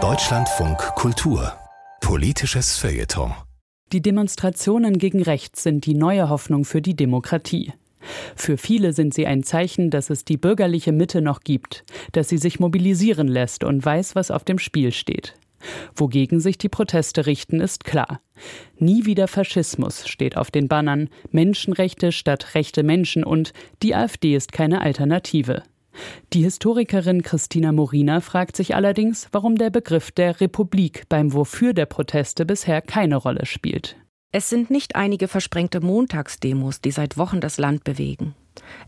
Deutschlandfunk Kultur Politisches Feuilleton Die Demonstrationen gegen rechts sind die neue Hoffnung für die Demokratie. Für viele sind sie ein Zeichen, dass es die bürgerliche Mitte noch gibt, dass sie sich mobilisieren lässt und weiß, was auf dem Spiel steht. Wogegen sich die Proteste richten, ist klar. Nie wieder Faschismus steht auf den Bannern, Menschenrechte statt rechte Menschen und die AfD ist keine Alternative. Die Historikerin Christina Morina fragt sich allerdings, warum der Begriff der Republik beim Wofür der Proteste bisher keine Rolle spielt. Es sind nicht einige versprengte Montagsdemos, die seit Wochen das Land bewegen.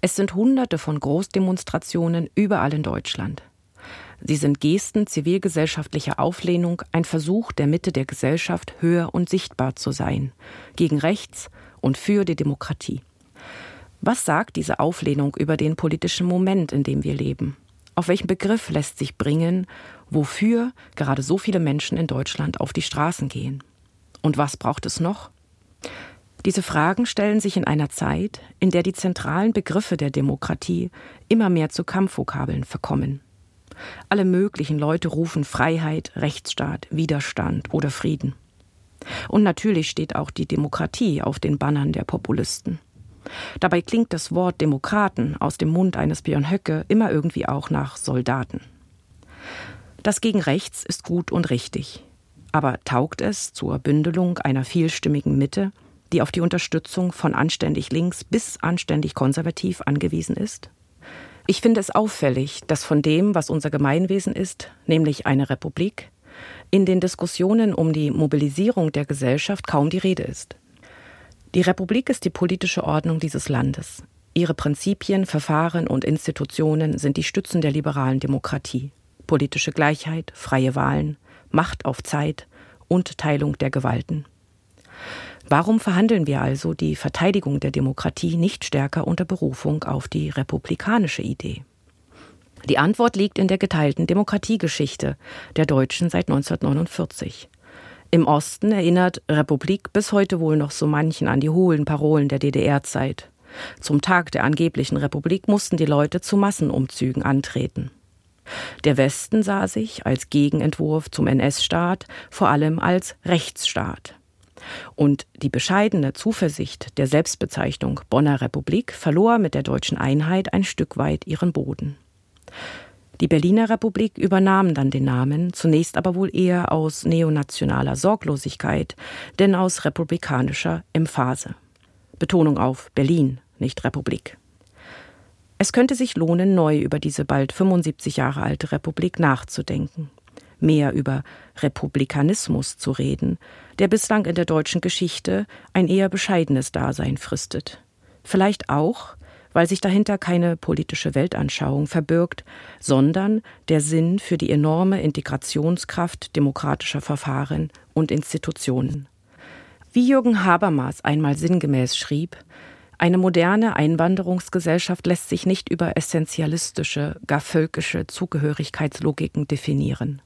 Es sind Hunderte von Großdemonstrationen überall in Deutschland. Sie sind Gesten zivilgesellschaftlicher Auflehnung, ein Versuch der Mitte der Gesellschaft höher und sichtbar zu sein, gegen rechts und für die Demokratie. Was sagt diese Auflehnung über den politischen Moment, in dem wir leben? Auf welchen Begriff lässt sich bringen, wofür gerade so viele Menschen in Deutschland auf die Straßen gehen? Und was braucht es noch? Diese Fragen stellen sich in einer Zeit, in der die zentralen Begriffe der Demokratie immer mehr zu Kampfvokabeln verkommen. Alle möglichen Leute rufen Freiheit, Rechtsstaat, Widerstand oder Frieden. Und natürlich steht auch die Demokratie auf den Bannern der Populisten. Dabei klingt das Wort Demokraten aus dem Mund eines Björn Höcke immer irgendwie auch nach Soldaten. Das gegen rechts ist gut und richtig. Aber taugt es zur Bündelung einer vielstimmigen Mitte, die auf die Unterstützung von anständig links bis anständig konservativ angewiesen ist? Ich finde es auffällig, dass von dem, was unser Gemeinwesen ist, nämlich eine Republik, in den Diskussionen um die Mobilisierung der Gesellschaft kaum die Rede ist. Die Republik ist die politische Ordnung dieses Landes. Ihre Prinzipien, Verfahren und Institutionen sind die Stützen der liberalen Demokratie. Politische Gleichheit, freie Wahlen, Macht auf Zeit und Teilung der Gewalten. Warum verhandeln wir also die Verteidigung der Demokratie nicht stärker unter Berufung auf die republikanische Idee? Die Antwort liegt in der geteilten Demokratiegeschichte der Deutschen seit 1949. Im Osten erinnert Republik bis heute wohl noch so manchen an die hohlen Parolen der DDR-Zeit. Zum Tag der angeblichen Republik mussten die Leute zu Massenumzügen antreten. Der Westen sah sich als Gegenentwurf zum NS-Staat vor allem als Rechtsstaat. Und die bescheidene Zuversicht der Selbstbezeichnung Bonner Republik verlor mit der deutschen Einheit ein Stück weit ihren Boden. Die Berliner Republik übernahm dann den Namen, zunächst aber wohl eher aus neonationaler Sorglosigkeit, denn aus republikanischer Emphase. Betonung auf Berlin, nicht Republik. Es könnte sich lohnen, neu über diese bald 75 Jahre alte Republik nachzudenken mehr über Republikanismus zu reden, der bislang in der deutschen Geschichte ein eher bescheidenes Dasein fristet. Vielleicht auch, weil sich dahinter keine politische Weltanschauung verbirgt, sondern der Sinn für die enorme Integrationskraft demokratischer Verfahren und Institutionen. Wie Jürgen Habermas einmal sinngemäß schrieb, eine moderne Einwanderungsgesellschaft lässt sich nicht über essentialistische, gar völkische Zugehörigkeitslogiken definieren.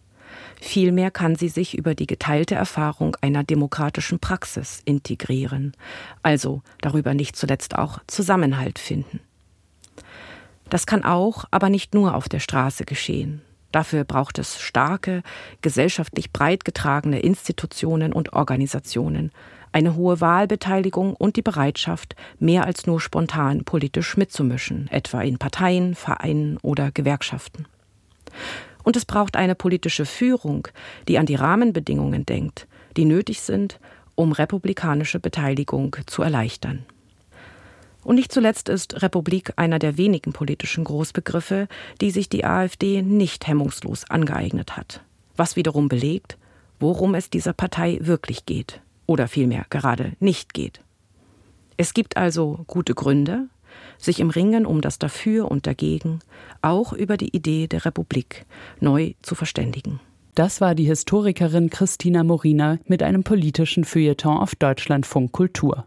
Vielmehr kann sie sich über die geteilte Erfahrung einer demokratischen Praxis integrieren, also darüber nicht zuletzt auch Zusammenhalt finden. Das kann auch, aber nicht nur auf der Straße geschehen. Dafür braucht es starke, gesellschaftlich breit getragene Institutionen und Organisationen, eine hohe Wahlbeteiligung und die Bereitschaft, mehr als nur spontan politisch mitzumischen, etwa in Parteien, Vereinen oder Gewerkschaften. Und es braucht eine politische Führung, die an die Rahmenbedingungen denkt, die nötig sind, um republikanische Beteiligung zu erleichtern. Und nicht zuletzt ist Republik einer der wenigen politischen Großbegriffe, die sich die AfD nicht hemmungslos angeeignet hat. Was wiederum belegt, worum es dieser Partei wirklich geht. Oder vielmehr gerade nicht geht. Es gibt also gute Gründe, sich im Ringen um das Dafür und Dagegen auch über die Idee der Republik neu zu verständigen. Das war die Historikerin Christina Morina mit einem politischen Feuilleton auf Deutschlandfunk Kultur.